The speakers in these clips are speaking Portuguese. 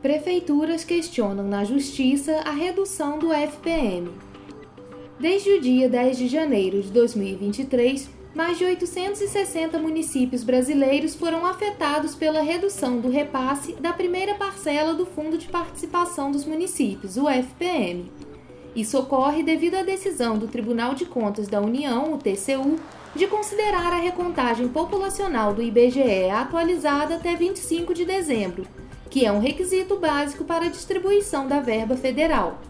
Prefeituras questionam na Justiça a redução do FPM. Desde o dia 10 de janeiro de 2023, mais de 860 municípios brasileiros foram afetados pela redução do repasse da primeira parcela do Fundo de Participação dos Municípios, o FPM. Isso ocorre devido à decisão do Tribunal de Contas da União, o TCU, de considerar a recontagem populacional do IBGE atualizada até 25 de dezembro, que é um requisito básico para a distribuição da verba federal.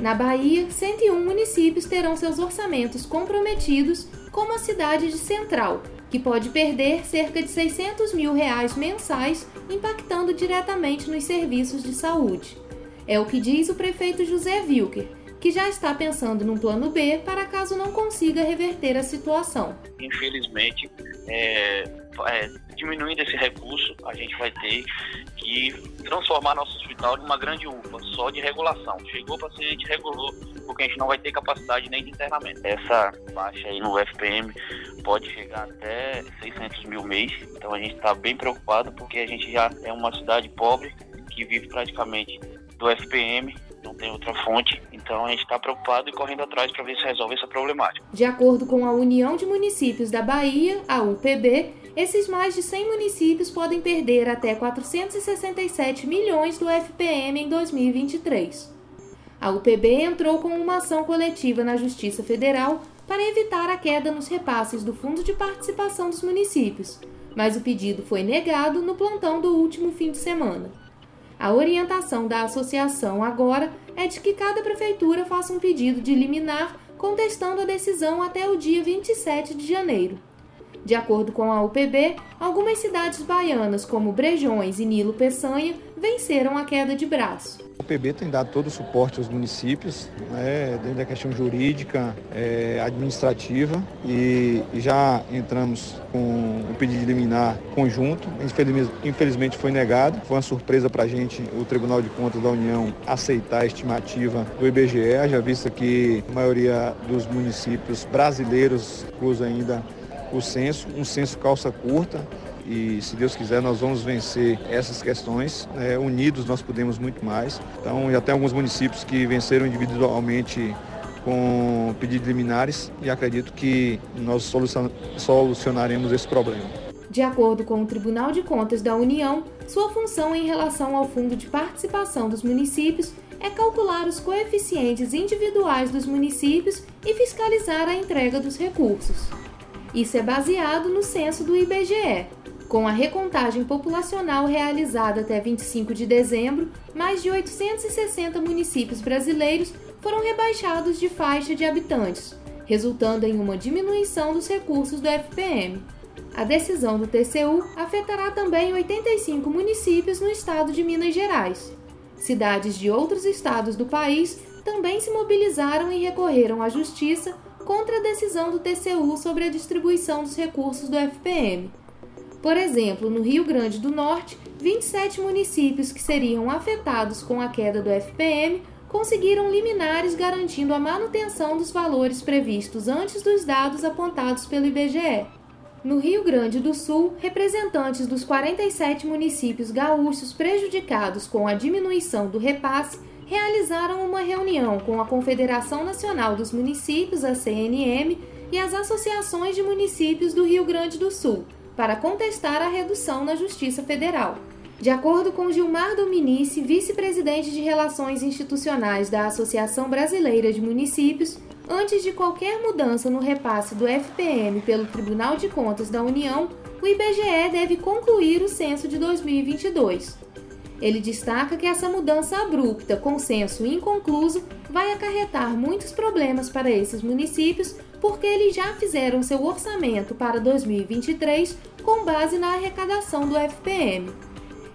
Na Bahia, 101 municípios terão seus orçamentos comprometidos, como a cidade de Central, que pode perder cerca de 600 mil reais mensais, impactando diretamente nos serviços de saúde. É o que diz o prefeito José Wilker, que já está pensando num plano B para caso não consiga reverter a situação. Infelizmente, é, é, diminuindo esse recurso, a gente vai ter que transformar nosso hospital em uma grande UPA, só de regulação. Chegou o paciente, regulou, porque a gente não vai ter capacidade nem de internamento. Essa baixa aí no FPM pode chegar até 600 mil mês, então a gente está bem preocupado porque a gente já é uma cidade pobre que vive praticamente do FPM não tem outra fonte, então a gente está preocupado e correndo atrás para ver se resolve essa problemática. De acordo com a União de Municípios da Bahia, a UPB, esses mais de 100 municípios podem perder até 467 milhões do FPM em 2023. A UPB entrou com uma ação coletiva na Justiça Federal para evitar a queda nos repasses do Fundo de Participação dos Municípios, mas o pedido foi negado no plantão do último fim de semana. A orientação da associação agora é de que cada prefeitura faça um pedido de liminar contestando a decisão até o dia 27 de janeiro. De acordo com a UPB, algumas cidades baianas, como Brejões e Nilo Peçanha, venceram a queda de braço. O UPB tem dado todo o suporte aos municípios, né, dentro da questão jurídica, é, administrativa, e, já entramos com um pedido de liminar conjunto. Infelizmente, infelizmente foi negado. Foi uma surpresa para a gente, o Tribunal de Contas da União, aceitar a estimativa do IBGE, já visto que a maioria dos municípios brasileiros usa ainda o censo, um censo calça curta, e se Deus quiser nós vamos vencer essas questões. É, unidos nós podemos muito mais. Então já tem alguns municípios que venceram individualmente com pedidos liminares e acredito que nós solucionaremos esse problema. De acordo com o Tribunal de Contas da União, sua função em relação ao Fundo de Participação dos Municípios é calcular os coeficientes individuais dos municípios e fiscalizar a entrega dos recursos. Isso é baseado no censo do IBGE. Com a recontagem populacional realizada até 25 de dezembro, mais de 860 municípios brasileiros foram rebaixados de faixa de habitantes, resultando em uma diminuição dos recursos do FPM. A decisão do TCU afetará também 85 municípios no estado de Minas Gerais. Cidades de outros estados do país também se mobilizaram e recorreram à justiça contra a decisão do TCU sobre a distribuição dos recursos do FPM. Por exemplo, no Rio Grande do Norte, 27 municípios que seriam afetados com a queda do FPM conseguiram liminares garantindo a manutenção dos valores previstos antes dos dados apontados pelo IBGE. No Rio Grande do Sul, representantes dos 47 municípios gaúchos prejudicados com a diminuição do repasse realizaram uma reunião com a Confederação Nacional dos Municípios, a CNM, e as associações de municípios do Rio Grande do Sul, para contestar a redução na Justiça Federal. De acordo com Gilmar Dominici, vice-presidente de Relações Institucionais da Associação Brasileira de Municípios, antes de qualquer mudança no repasse do FPM pelo Tribunal de Contas da União, o IBGE deve concluir o censo de 2022. Ele destaca que essa mudança abrupta, com censo inconcluso, vai acarretar muitos problemas para esses municípios, porque eles já fizeram seu orçamento para 2023 com base na arrecadação do FPM.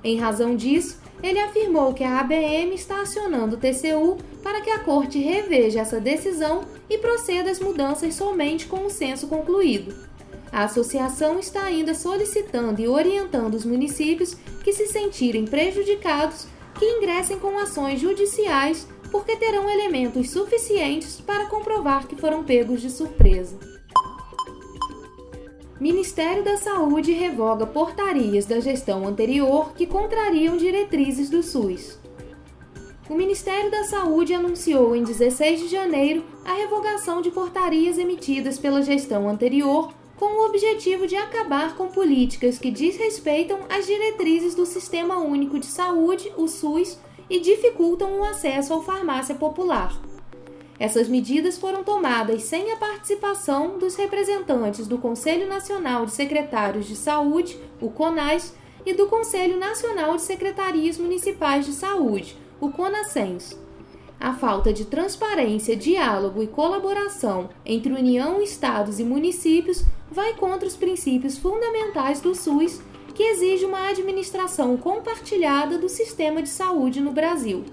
Em razão disso, ele afirmou que a ABM está acionando o TCU para que a corte reveja essa decisão e proceda às mudanças somente com o censo concluído. A associação está ainda solicitando e orientando os municípios que se sentirem prejudicados que ingressem com ações judiciais porque terão elementos suficientes para comprovar que foram pegos de surpresa. Ministério da Saúde revoga portarias da gestão anterior que contrariam diretrizes do SUS. O Ministério da Saúde anunciou em 16 de janeiro a revogação de portarias emitidas pela gestão anterior com o objetivo de acabar com políticas que desrespeitam as diretrizes do Sistema Único de Saúde, o SUS, e dificultam o acesso à farmácia popular. Essas medidas foram tomadas sem a participação dos representantes do Conselho Nacional de Secretários de Saúde, o CONAS, e do Conselho Nacional de Secretarias Municipais de Saúde, o CONASENS. A falta de transparência, diálogo e colaboração entre União, Estados e municípios vai contra os princípios fundamentais do SUS, que exige uma administração compartilhada do sistema de saúde no Brasil.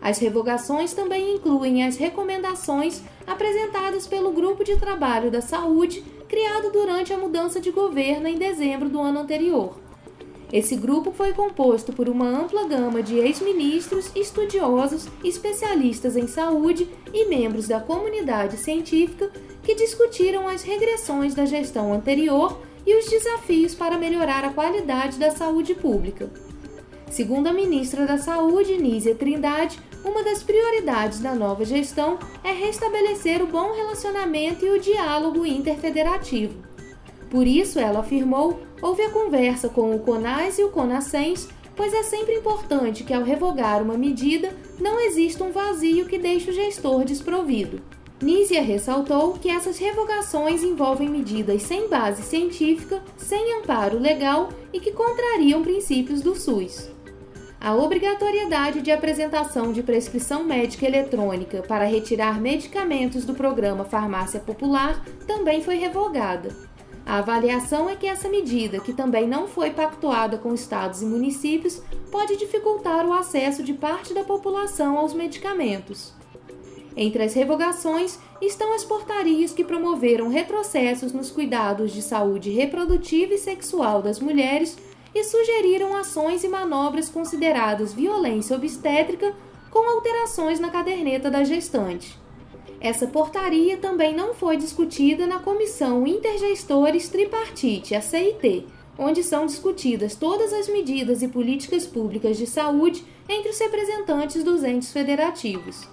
As revogações também incluem as recomendações apresentadas pelo Grupo de Trabalho da Saúde, criado durante a mudança de governo em dezembro do ano anterior. Esse grupo foi composto por uma ampla gama de ex-ministros, estudiosos, especialistas em saúde e membros da comunidade científica que discutiram as regressões da gestão anterior e os desafios para melhorar a qualidade da saúde pública. Segundo a ministra da Saúde, Nízia Trindade, uma das prioridades da nova gestão é restabelecer o bom relacionamento e o diálogo interfederativo. Por isso, ela afirmou, houve a conversa com o CONAS e o CONASENS, pois é sempre importante que ao revogar uma medida não exista um vazio que deixe o gestor desprovido. Nízia ressaltou que essas revogações envolvem medidas sem base científica, sem amparo legal e que contrariam princípios do SUS. A obrigatoriedade de apresentação de prescrição médica eletrônica para retirar medicamentos do programa Farmácia Popular também foi revogada. A avaliação é que essa medida, que também não foi pactuada com estados e municípios, pode dificultar o acesso de parte da população aos medicamentos. Entre as revogações estão as portarias que promoveram retrocessos nos cuidados de saúde reprodutiva e sexual das mulheres e sugeriram ações e manobras consideradas violência obstétrica com alterações na caderneta da gestante. Essa portaria também não foi discutida na Comissão Intergestores Tripartite, a CIT, onde são discutidas todas as medidas e políticas públicas de saúde entre os representantes dos entes federativos.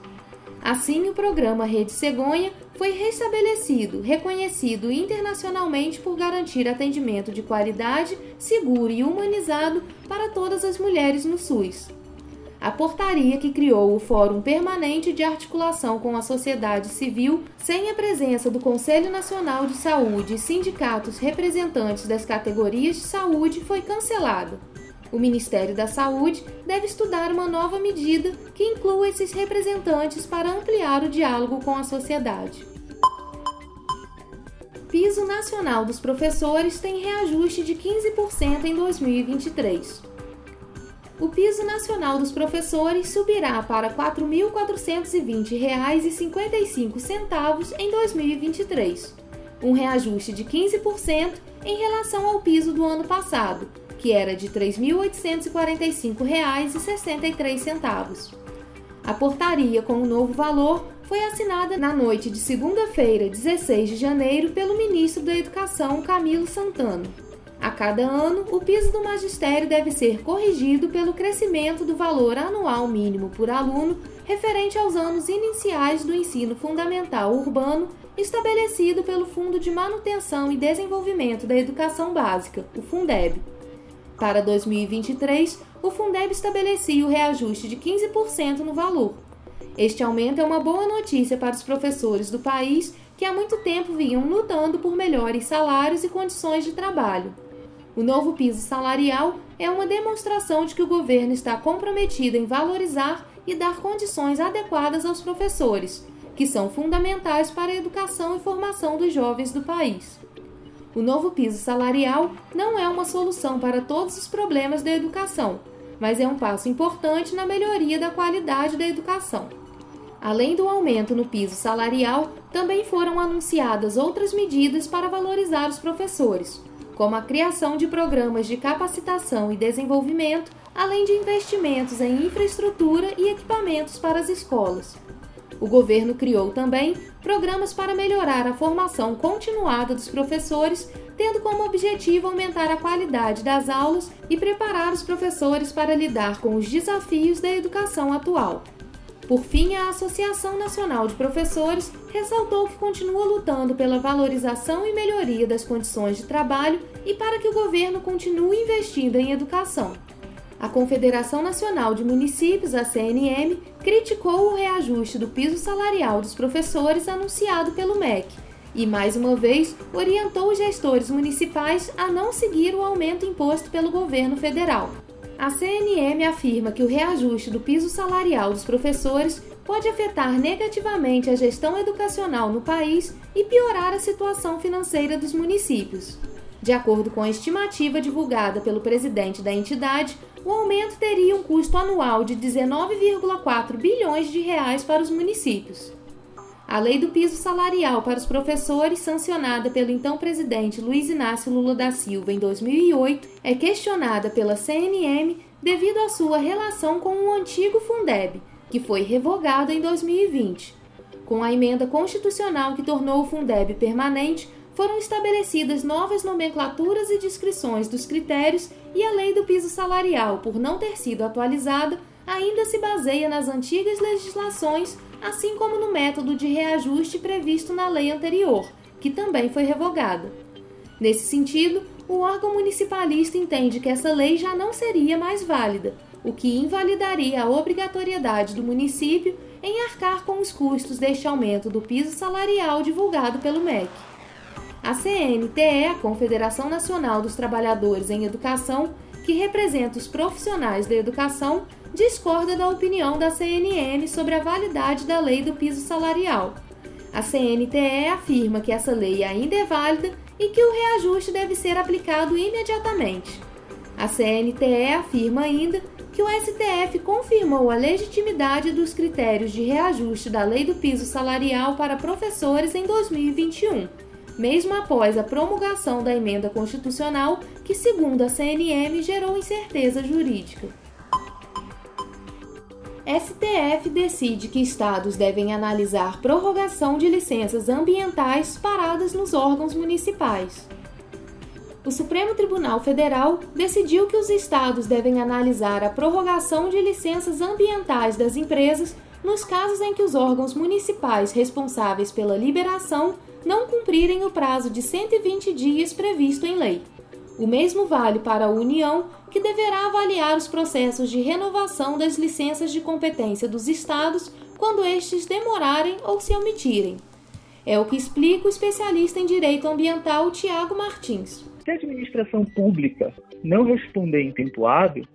Assim, o programa Rede Cegonha foi restabelecido, reconhecido internacionalmente por garantir atendimento de qualidade, seguro e humanizado para todas as mulheres no SUS. A portaria que criou o Fórum Permanente de Articulação com a Sociedade Civil, sem a presença do Conselho Nacional de Saúde e sindicatos representantes das categorias de saúde, foi cancelada. O Ministério da Saúde deve estudar uma nova medida que inclua esses representantes para ampliar o diálogo com a sociedade. Piso Nacional dos Professores tem reajuste de 15% em 2023. O piso nacional dos professores subirá para R$ 4.420,55 em 2023, um reajuste de 15% em relação ao piso do ano passado, que era de R$ 3.845,63. A portaria com o novo valor foi assinada na noite de segunda-feira, 16 de janeiro, pelo ministro da Educação, Camilo Santana. A cada ano, o piso do magistério deve ser corrigido pelo crescimento do valor anual mínimo por aluno referente aos anos iniciais do ensino fundamental urbano estabelecido pelo Fundo de Manutenção e Desenvolvimento da Educação Básica, o Fundeb. Para 2023, o Fundeb estabelecia o reajuste de 15% no valor. Este aumento é uma boa notícia para os professores do país que há muito tempo vinham lutando por melhores salários e condições de trabalho. O novo piso salarial é uma demonstração de que o governo está comprometido em valorizar e dar condições adequadas aos professores, que são fundamentais para a educação e formação dos jovens do país. O novo piso salarial não é uma solução para todos os problemas da educação, mas é um passo importante na melhoria da qualidade da educação. Além do aumento no piso salarial, também foram anunciadas outras medidas para valorizar os professores, como a criação de programas de capacitação e desenvolvimento, além de investimentos em infraestrutura e equipamentos para as escolas. O governo criou também programas para melhorar a formação continuada dos professores, tendo como objetivo aumentar a qualidade das aulas e preparar os professores para lidar com os desafios da educação atual. Por fim, a Associação Nacional de Professores ressaltou que continua lutando pela valorização e melhoria das condições de trabalho e para que o governo continue investindo em educação. A Confederação Nacional de Municípios, a CNM, criticou o reajuste do piso salarial dos professores anunciado pelo MEC e, mais uma vez, orientou os gestores municipais a não seguir o aumento imposto pelo governo federal. A CNM afirma que o reajuste do piso salarial dos professores pode afetar negativamente a gestão educacional no país e piorar a situação financeira dos municípios. De acordo com a estimativa divulgada pelo presidente da entidade, o aumento teria um custo anual de 19,4 bilhões de reais para os municípios. A lei do piso salarial para os professores, sancionada pelo então presidente Luiz Inácio Lula da Silva em 2008, é questionada pela CNM devido à sua relação com o antigo Fundeb, que foi revogado em 2020. Com a emenda constitucional que tornou o Fundeb permanente, foram estabelecidas novas nomenclaturas e descrições dos critérios e a lei do piso salarial, por não ter sido atualizada, ainda se baseia nas antigas legislações assim como no método de reajuste previsto na lei anterior, que também foi revogada. Nesse sentido, o órgão municipalista entende que essa lei já não seria mais válida, o que invalidaria a obrigatoriedade do município em arcar com os custos deste aumento do piso salarial divulgado pelo MEC. A CNTE, a Confederação Nacional dos Trabalhadores em Educação, que representa os profissionais da educação, discorda da opinião da CNM sobre a validade da lei do piso salarial. A CNTE afirma que essa lei ainda é válida e que o reajuste deve ser aplicado imediatamente. A CNTE afirma ainda que o STF confirmou a legitimidade dos critérios de reajuste da lei do piso salarial para professores em 2021, mesmo após a promulgação da emenda constitucional que, segundo a CNM, gerou incerteza jurídica. STF decide que estados devem analisar prorrogação de licenças ambientais paradas nos órgãos municipais. O Supremo Tribunal Federal decidiu que os estados devem analisar a prorrogação de licenças ambientais das empresas nos casos em que os órgãos municipais responsáveis pela liberação não cumprirem o prazo de 120 dias previsto em lei. O mesmo vale para a União, que deverá avaliar os processos de renovação das licenças de competência dos estados quando estes demorarem ou se omitirem. É o que explica o especialista em direito ambiental Tiago Martins. Se a administração pública não responder em tempo hábil,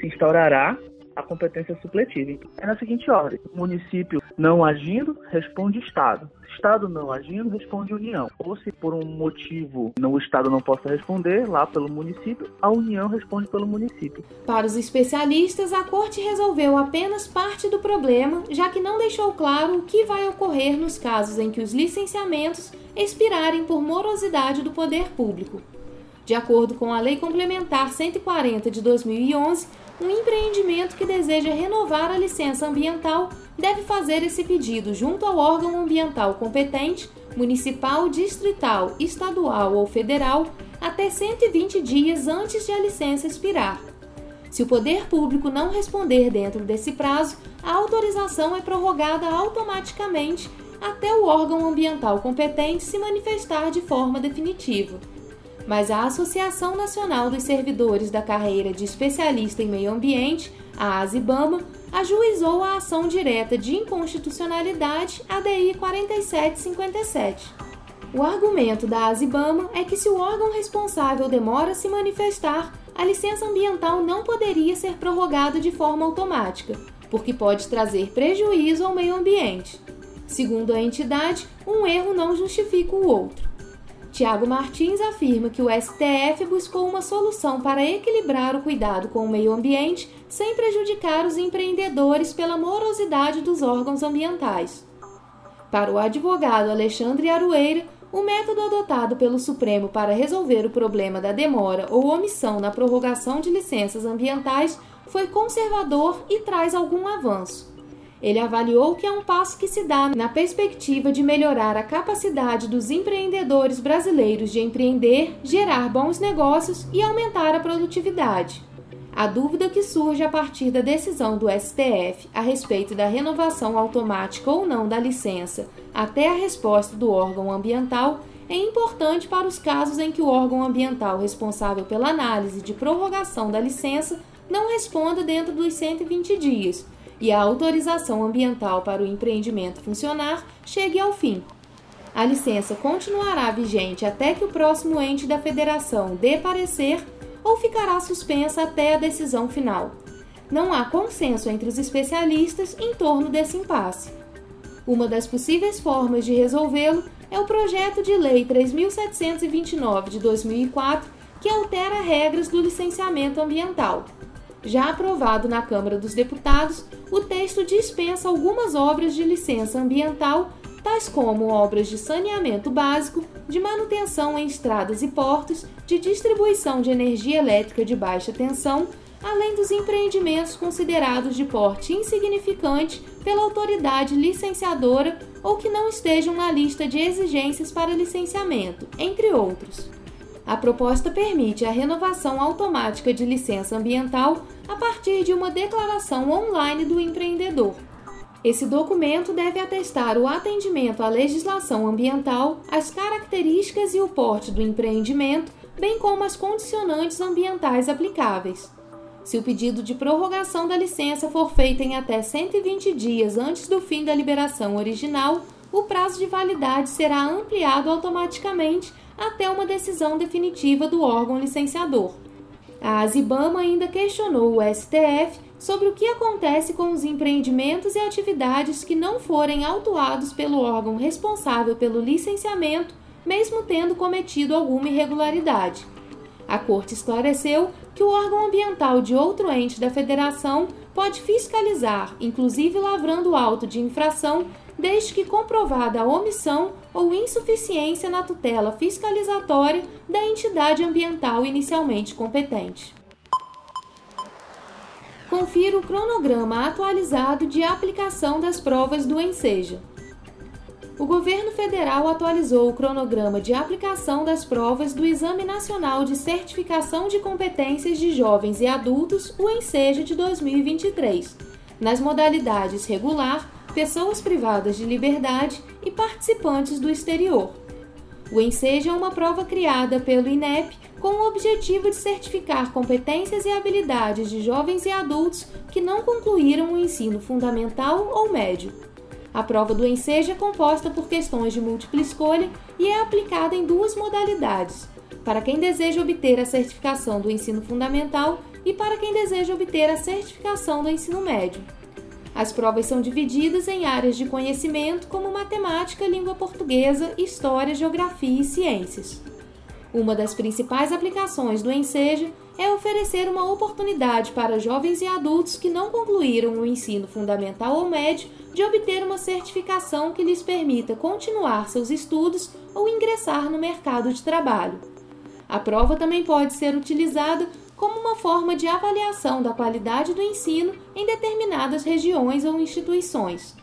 se instaurará a competência supletiva. É na seguinte ordem: o município não agindo, responde o Estado. Estado não agindo, responde a União. Ou se por um motivo não, o Estado não possa responder, lá pelo município, a União responde pelo município. Para os especialistas, a Corte resolveu apenas parte do problema, já que não deixou claro o que vai ocorrer nos casos em que os licenciamentos expirarem por morosidade do poder público. De acordo com a Lei Complementar 140 de 2011, um empreendimento que deseja renovar a licença ambiental deve fazer esse pedido junto ao órgão ambiental competente, municipal, distrital, estadual ou federal, até 120 dias antes de a licença expirar. Se o poder público não responder dentro desse prazo, a autorização é prorrogada automaticamente até o órgão ambiental competente se manifestar de forma definitiva mas a Associação Nacional dos Servidores da Carreira de Especialista em Meio Ambiente, a ASIBAMA, ajuizou a ação direta de inconstitucionalidade ADI 4757. O argumento da ASIBAMA é que se o órgão responsável demora a se manifestar, a licença ambiental não poderia ser prorrogada de forma automática, porque pode trazer prejuízo ao meio ambiente. Segundo a entidade, um erro não justifica o outro. Tiago Martins afirma que o STF buscou uma solução para equilibrar o cuidado com o meio ambiente sem prejudicar os empreendedores pela morosidade dos órgãos ambientais. Para o advogado Alexandre Arueira, o método adotado pelo Supremo para resolver o problema da demora ou omissão na prorrogação de licenças ambientais foi conservador e traz algum avanço. Ele avaliou que é um passo que se dá na perspectiva de melhorar a capacidade dos empreendedores brasileiros de empreender, gerar bons negócios e aumentar a produtividade. A dúvida que surge a partir da decisão do STF a respeito da renovação automática ou não da licença até a resposta do órgão ambiental é importante para os casos em que o órgão ambiental responsável pela análise de prorrogação da licença não responda dentro dos 120 dias e a autorização ambiental para o empreendimento funcionar chegue ao fim. A licença continuará vigente até que o próximo ente da federação dê parecer ou ficará suspensa até a decisão final. Não há consenso entre os especialistas em torno desse impasse. Uma das possíveis formas de resolvê-lo é o projeto de Lei 3729 de 2004, que altera regras do licenciamento ambiental. Já aprovado na Câmara dos Deputados, o texto dispensa algumas obras de licença ambiental, tais como obras de saneamento básico, de manutenção em estradas e portos, de distribuição de energia elétrica de baixa tensão, além dos empreendimentos considerados de porte insignificante pela autoridade licenciadora ou que não estejam na lista de exigências para licenciamento, entre outros. A proposta permite a renovação automática de licença ambiental a partir de uma declaração online do empreendedor. Esse documento deve atestar o atendimento à legislação ambiental, as características e o porte do empreendimento, bem como as condicionantes ambientais aplicáveis. Se o pedido de prorrogação da licença for feito em até 120 dias antes do fim da liberação original, o prazo de validade será ampliado automaticamente até uma decisão definitiva do órgão licenciador. A Azibama ainda questionou o STF sobre o que acontece com os empreendimentos e atividades que não forem autuados pelo órgão responsável pelo licenciamento, mesmo tendo cometido alguma irregularidade. A Corte esclareceu que o órgão ambiental de outro ente da federação pode fiscalizar, inclusive lavrando auto de infração, desde que comprovada a omissão ou insuficiência na tutela fiscalizatória da entidade ambiental inicialmente competente. Confira o cronograma atualizado de aplicação das provas do Enseja. O governo federal atualizou o cronograma de aplicação das provas do Exame Nacional de Certificação de Competências de Jovens e Adultos, o Enseja de 2023, nas modalidades regular, pessoas privadas de liberdade e participantes do exterior. O Enseja é uma prova criada pelo INEP com o objetivo de certificar competências e habilidades de jovens e adultos que não concluíram o ensino fundamental ou médio. A prova do Enseja é composta por questões de múltipla escolha e é aplicada em duas modalidades: para quem deseja obter a certificação do ensino fundamental e para quem deseja obter a certificação do ensino médio. As provas são divididas em áreas de conhecimento como matemática, língua portuguesa, história, geografia e ciências. Uma das principais aplicações do Enseja é oferecer uma oportunidade para jovens e adultos que não concluíram o ensino fundamental ou médio de obter uma certificação que lhes permita continuar seus estudos ou ingressar no mercado de trabalho. A prova também pode ser utilizada como uma forma de avaliação da qualidade do ensino em determinadas regiões ou instituições.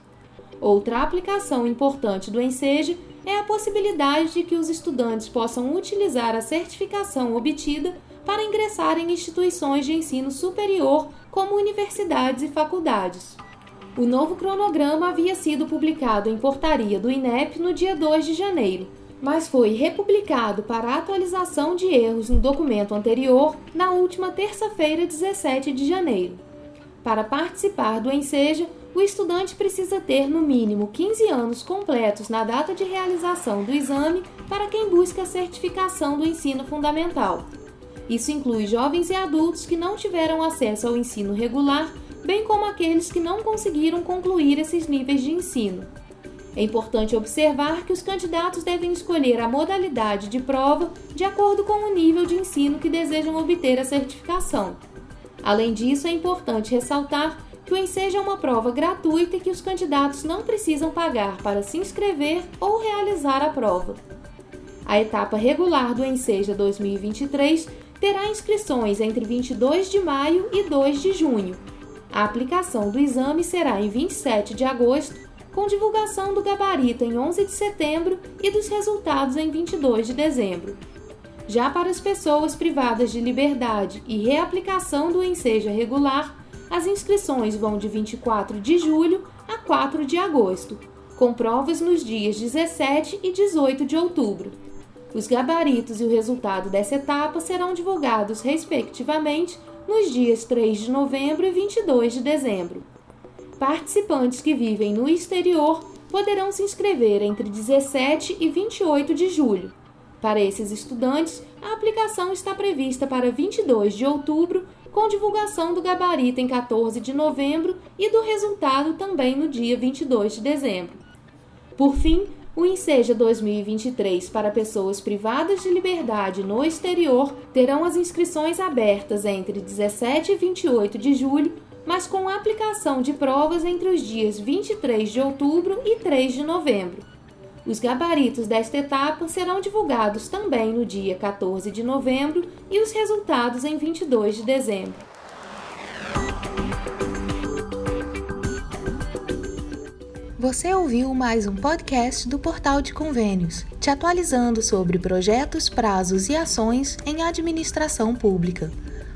Outra aplicação importante do Enseja é a possibilidade de que os estudantes possam utilizar a certificação obtida para ingressar em instituições de ensino superior, como universidades e faculdades. O novo cronograma havia sido publicado em portaria do INEP no dia 2 de janeiro, mas foi republicado para atualização de erros no documento anterior na última terça-feira, 17 de janeiro. Para participar do Enseja, o estudante precisa ter no mínimo 15 anos completos na data de realização do exame para quem busca a certificação do ensino fundamental. Isso inclui jovens e adultos que não tiveram acesso ao ensino regular, bem como aqueles que não conseguiram concluir esses níveis de ensino. É importante observar que os candidatos devem escolher a modalidade de prova de acordo com o nível de ensino que desejam obter a certificação. Além disso, é importante ressaltar que o Enseja é uma prova gratuita e que os candidatos não precisam pagar para se inscrever ou realizar a prova. A etapa regular do Enseja 2023 terá inscrições entre 22 de maio e 2 de junho. A aplicação do exame será em 27 de agosto com divulgação do gabarito em 11 de setembro e dos resultados em 22 de dezembro. Já para as pessoas privadas de liberdade e reaplicação do enseja regular, as inscrições vão de 24 de julho a 4 de agosto, com provas nos dias 17 e 18 de outubro. Os gabaritos e o resultado dessa etapa serão divulgados, respectivamente, nos dias 3 de novembro e 22 de dezembro. Participantes que vivem no exterior poderão se inscrever entre 17 e 28 de julho. Para esses estudantes, a aplicação está prevista para 22 de outubro, com divulgação do gabarito em 14 de novembro e do resultado também no dia 22 de dezembro. Por fim, o Enseja 2023 para pessoas privadas de liberdade no exterior terão as inscrições abertas entre 17 e 28 de julho mas com aplicação de provas entre os dias 23 de outubro e 3 de novembro. Os gabaritos desta etapa serão divulgados também no dia 14 de novembro e os resultados em 22 de dezembro. Você ouviu mais um podcast do Portal de Convênios, te atualizando sobre projetos, prazos e ações em administração pública.